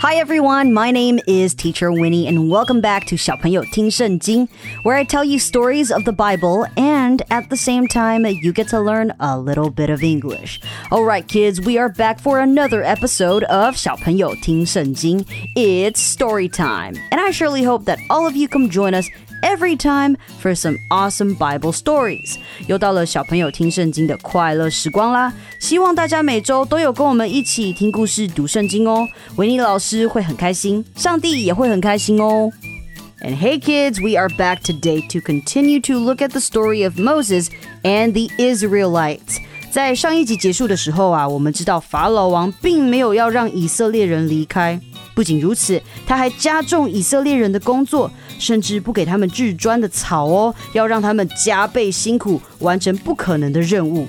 Hi everyone, my name is Teacher Winnie and welcome back to 小朋友听圣经, where I tell you stories of the Bible and at the same time you get to learn a little bit of English. All right kids, we are back for another episode of 小朋友听圣经. It's story time. And I surely hope that all of you come join us every time for some awesome Bible stories。又到了小朋友听圣经的快乐时光啦！希望大家每周都有跟我们一起听故事、读圣经哦。维尼老师会很开心，上帝也会很开心哦。And hey kids, we are back today to continue to look at the story of Moses and the Israelites. 在上一集结束的时候啊，我们知道法老王并没有要让以色列人离开。 不仅如此，他还加重以色列人的工作，甚至不给他们制砖的草哦，要让他们加倍辛苦完成不可能的任务。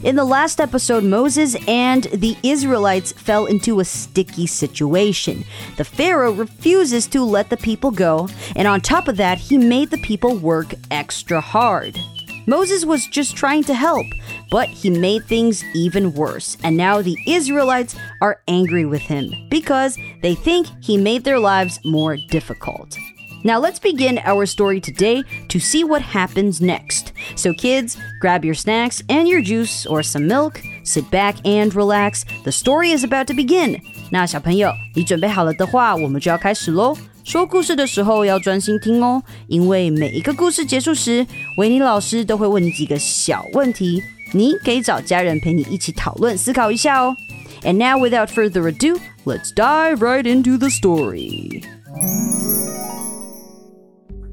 In the last episode, Moses and the Israelites fell into a sticky situation. The Pharaoh refuses to let the people go, and on top of that, he made the people work extra hard. Moses was just trying to help, but he made things even worse. And now the Israelites are angry with him because they think he made their lives more difficult. Now let's begin our story today to see what happens next. So, kids, grab your snacks and your juice or some milk, sit back and relax. The story is about to begin. 那小朋友，你准备好了的话，我们就要开始喽。 说故事的时候要专心听哦，因为每一个故事结束时，维尼老师都会问你几个小问题，你可以找家人陪你一起讨论、思考一下哦。And now, without further ado, let's dive right into the story.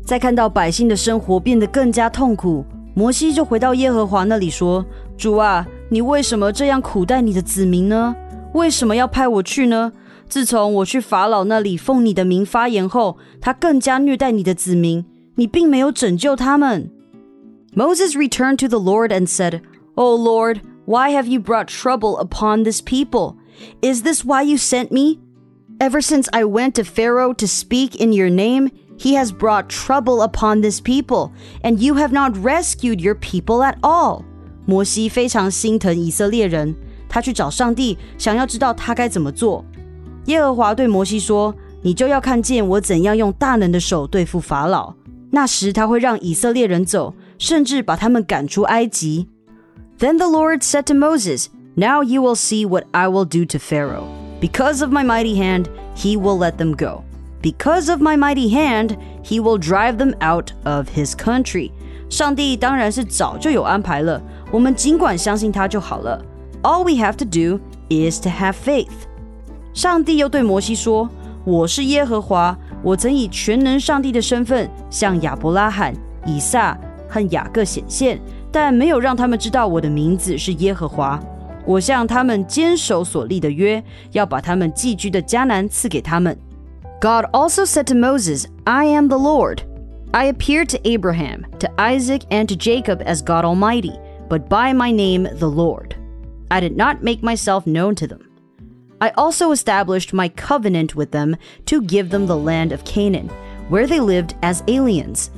在看到百姓的生活变得更加痛苦，摩西就回到耶和华那里说：“主啊，你为什么这样苦待你的子民呢？为什么要派我去呢？”自从我去法老那里奉你的名发言后，他更加虐待你的子民，你并没有拯救他们。Moses returned to the Lord and said, O Lord, why have you brought trouble upon this people? Is this why you sent me? Ever since I went to Pharaoh to speak in your name, he has brought trouble upon this people, and you have not rescued your people at all. 摩西非常心疼以色列人，他去找上帝，想要知道他该怎么做。 耶和华对摩西说：“你就要看见我怎样用大能的手对付法老。那时他会让以色列人走，甚至把他们赶出埃及。” Then the Lord said to Moses, Now you will see what I will do to Pharaoh. Because of my mighty hand, he will let them go. Because of my mighty hand, he will drive them out of his country. 上帝当然是早就有安排了，我们尽管相信他就好了。All we have to do is to have faith. 上帝又对摩西说：“我是耶和华，我曾以全能上帝的身份向亚伯拉罕、以撒和雅各显现，但没有让他们知道我的名字是耶和华。我向他们坚守所立的约，要把他们寄居的迦南赐给他们。” God also said to Moses, I am the Lord. I appeared to Abraham, to Isaac, and to Jacob as God Almighty, but by my name, the Lord. I did not make myself known to them. I also established my covenant with them to give them the land of Canaan, where they lived as aliens.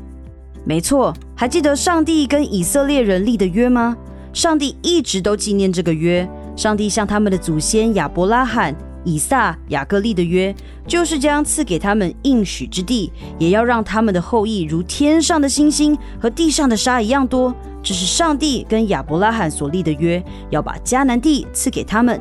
没错，还记得上帝跟以色列人立的约吗？上帝一直都纪念这个约。上帝向他们的祖先亚伯拉罕、以撒、雅各立的约，就是将赐给他们应许之地，也要让他们的后裔如天上的星星和地上的沙一样多。这是上帝跟亚伯拉罕所立的约，要把迦南地赐给他们。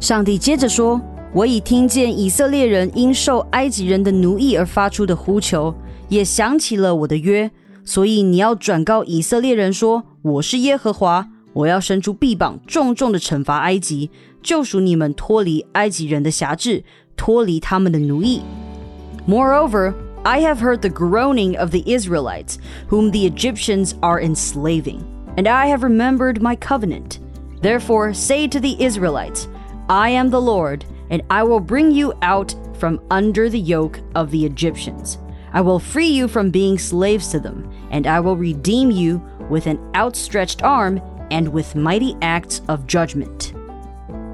上帝接着说：“我已听见以色列人因受埃及人的奴役而发出的呼求，也想起了我的约。所以你要转告以色列人说：我是耶和华，我要伸出臂膀，重重的惩罚埃及，救赎你们脱离埃及人的辖制，脱离他们的奴役。Moreover, I have heard the groaning of the Israelites, whom the Egyptians are enslaving, and I have remembered my covenant. Therefore, say to the Israelites." I am the Lord, and I will bring you out from under the yoke of the Egyptians. I will free you from being slaves to them, and I will redeem you with an outstretched arm and with mighty acts of judgment.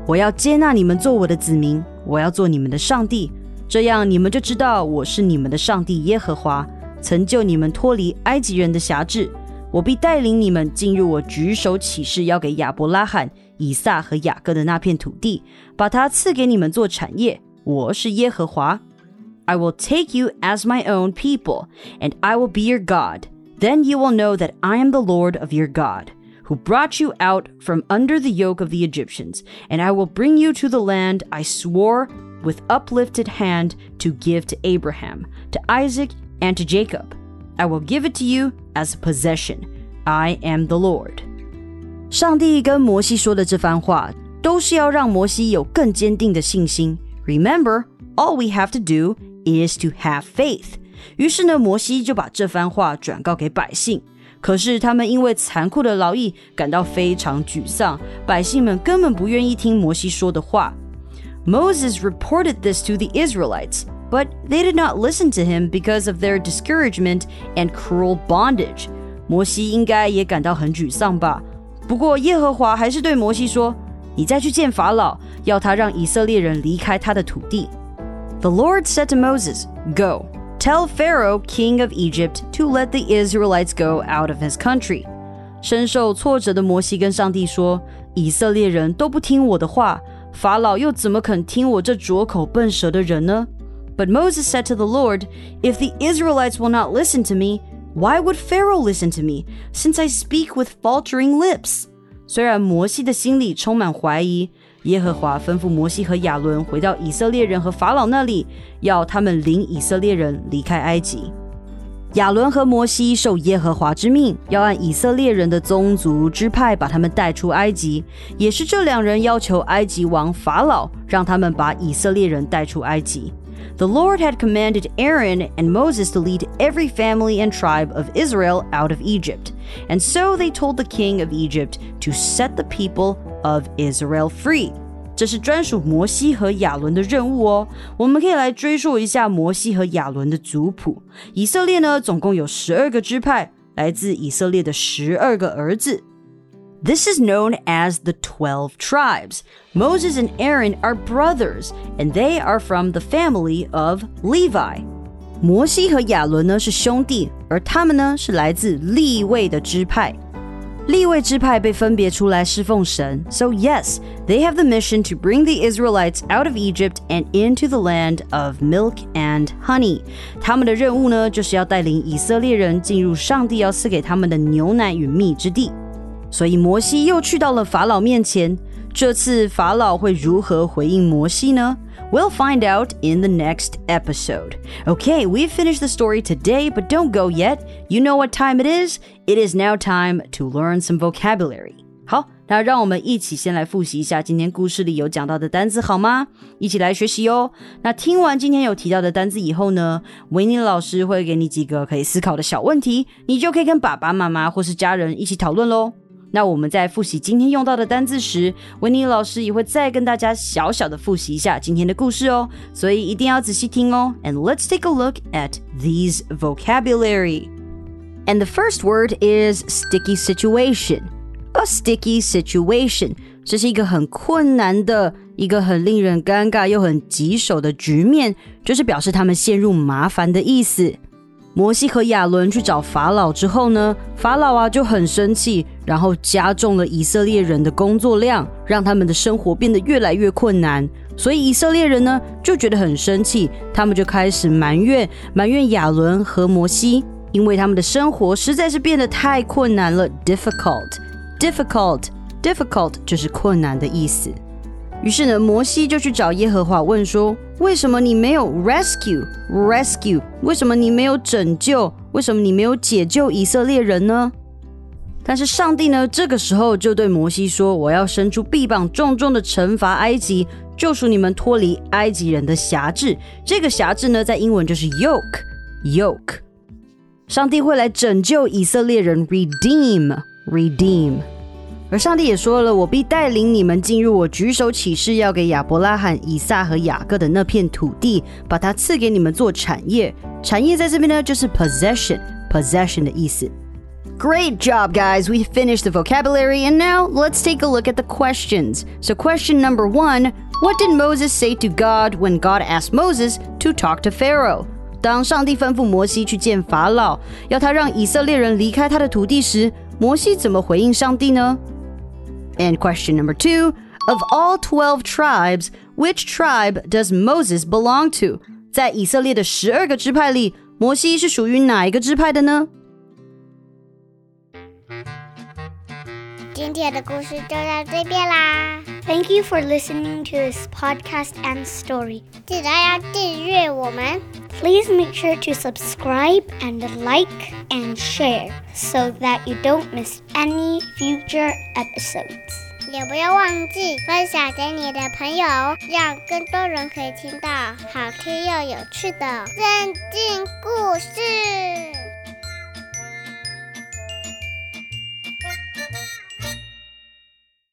我要接纳你们做我的子民，我要做你们的上帝，这样你们就知道我是你们的上帝耶和华，曾救你们脱离埃及人的辖制。我必带领你们进入我举手起誓要给亚伯拉罕、 以撒和雅各的那片土地，把它赐给你们做产业。我是耶和华。I will take you as my own people, and I will be your God. Then you will know that I am the Lord of your God who brought you out from under the yoke of the Egyptians, and I will bring you to the land I swore with uplifted hand to give to Abraham, to Isaac, and to Jacob. I will give it to you as a possession. I am the Lord. 上帝跟摩西说的这番话，都是要让摩西有更坚定的信心。Remember, all we have to do is to have faith. 于是呢，摩西就把这番话转告给百姓。可是他们因为残酷的劳役感到非常沮丧，百姓们根本不愿意听摩西说的话。Moses reported this to the Israelites, but they did not listen to him because of their discouragement and cruel bondage. 摩西应该也感到很沮丧吧？ 不过耶和华还是对摩西说：“你再去见法老，要他让以色列人离开他的土地。” The Lord said to Moses, "Go." Tell Pharaoh, king of Egypt, to let the Israelites go out of his country. 深受挫折的摩西跟上帝说：“以色列人都不听我的话，法老又怎么肯听我这拙口笨舌的人呢？” But Moses said to the Lord, If the Israelites will not listen to me, why would Pharaoh listen to me, since I speak with faltering lips? 虽然摩西的心里充满怀疑，耶和华吩咐摩西和亚伦回到以色列人和法老那里，要他们领以色列人离开埃及。亚伦和摩西受耶和华之命，要按以色列人的宗族支派把他们带出埃及。也是这两人要求埃及王法老，让他们把以色列人带出埃及。The Lord had commanded Aaron and Moses to lead every family and tribe of Israel out of Egypt. And so they told the king of Egypt to set the people of Israel free. 这是专属摩西和亚伦的任务哦。我们可以来追溯一下摩西和亚伦的族谱。以色列呢，总共有十二个支派，来自以色列的十二个儿子。 this is known as the 12 tribes. Moses and Aaron are brothers, and they are from the family of Levi. 摩西和亚伦呢是兄弟，而他们呢是来自利未的支派。利未支派被分别出来侍奉神，so yes, they have the mission to bring the Israelites out of Egypt and into the land of milk and honey。他们的任务呢，就是要带领以色列人进入上帝要赐给他们的牛奶与蜜之地。所以摩西又去到了法老面前。这次法老会如何回应摩西呢？We'll find out in the next episode. Okay, we've finished the story today, but don't go yet. You know what time it is? It is now time to learn some vocabulary. 好，那让我们一起先来复习一下今天故事里有讲到的单词，好吗？一起来学习哦。那听完今天有提到的单词以后呢，维尼老师会给你几个可以思考的小问题，你就可以跟爸爸妈妈或是家人一起讨论喽。 那我们在复习今天用到的单字时，维尼老师也会再跟大家小小的复习一下今天的故事哦，所以一定要仔细听哦。And let's take a look at these vocabulary. And the first word is sticky situation. A sticky situation，这是一个很困难的、一个很令人尴尬又很棘手的局面，就是表示他们陷入麻烦的意思。 摩西和亚伦去找法老之后呢，法老啊就很生气，然后加重了以色列人的工作量，让他们的生活变得越来越困难。所以以色列人呢就觉得很生气，他们就开始埋怨埋怨亚伦和摩西，因为他们的生活实在是变得太困难了，difficult，difficult，difficult 就是困难的意思。于是呢，摩西就去找耶和华问说：“为什么你没有 rescue？rescue？为什么你没有拯救？为什么你没有解救以色列人呢？”但是上帝呢，这个时候就对摩西说：“我要伸出臂膀，重重的惩罚埃及，救赎你们脱离埃及人的辖制。这个辖制呢，在英文就是 yoke，yoke。上帝会来拯救以色列人，redeem，redeem。”而上帝也说了：“我必带领你们进入我举手起誓要给亚伯拉罕、以撒和雅各的那片土地，把它赐给你们做产业。产业在这边呢，就是 possession，possession 的意思。 Great job, guys. We finished the vocabulary, and now let's take a look at the questions. So, question number one What did Moses say to God when God asked Moses to talk to Pharaoh? 当上帝吩咐摩西去见法老，要他让以色列人离开他的土地时，摩西怎么回应上帝呢 ？And question number two Of all 12 tribes, which tribe does Moses belong to? 在以色列的十二个支派里，摩西是属于哪一个支派的呢？今天的故事就到这边啦。Thank you for listening to this podcast and story. 记得要订阅我们。Please make sure to subscribe and like and share so that you don't miss any future episodes. 也不要忘记分享给你的朋友，让更多人可以听到好听又有趣的圣经故事。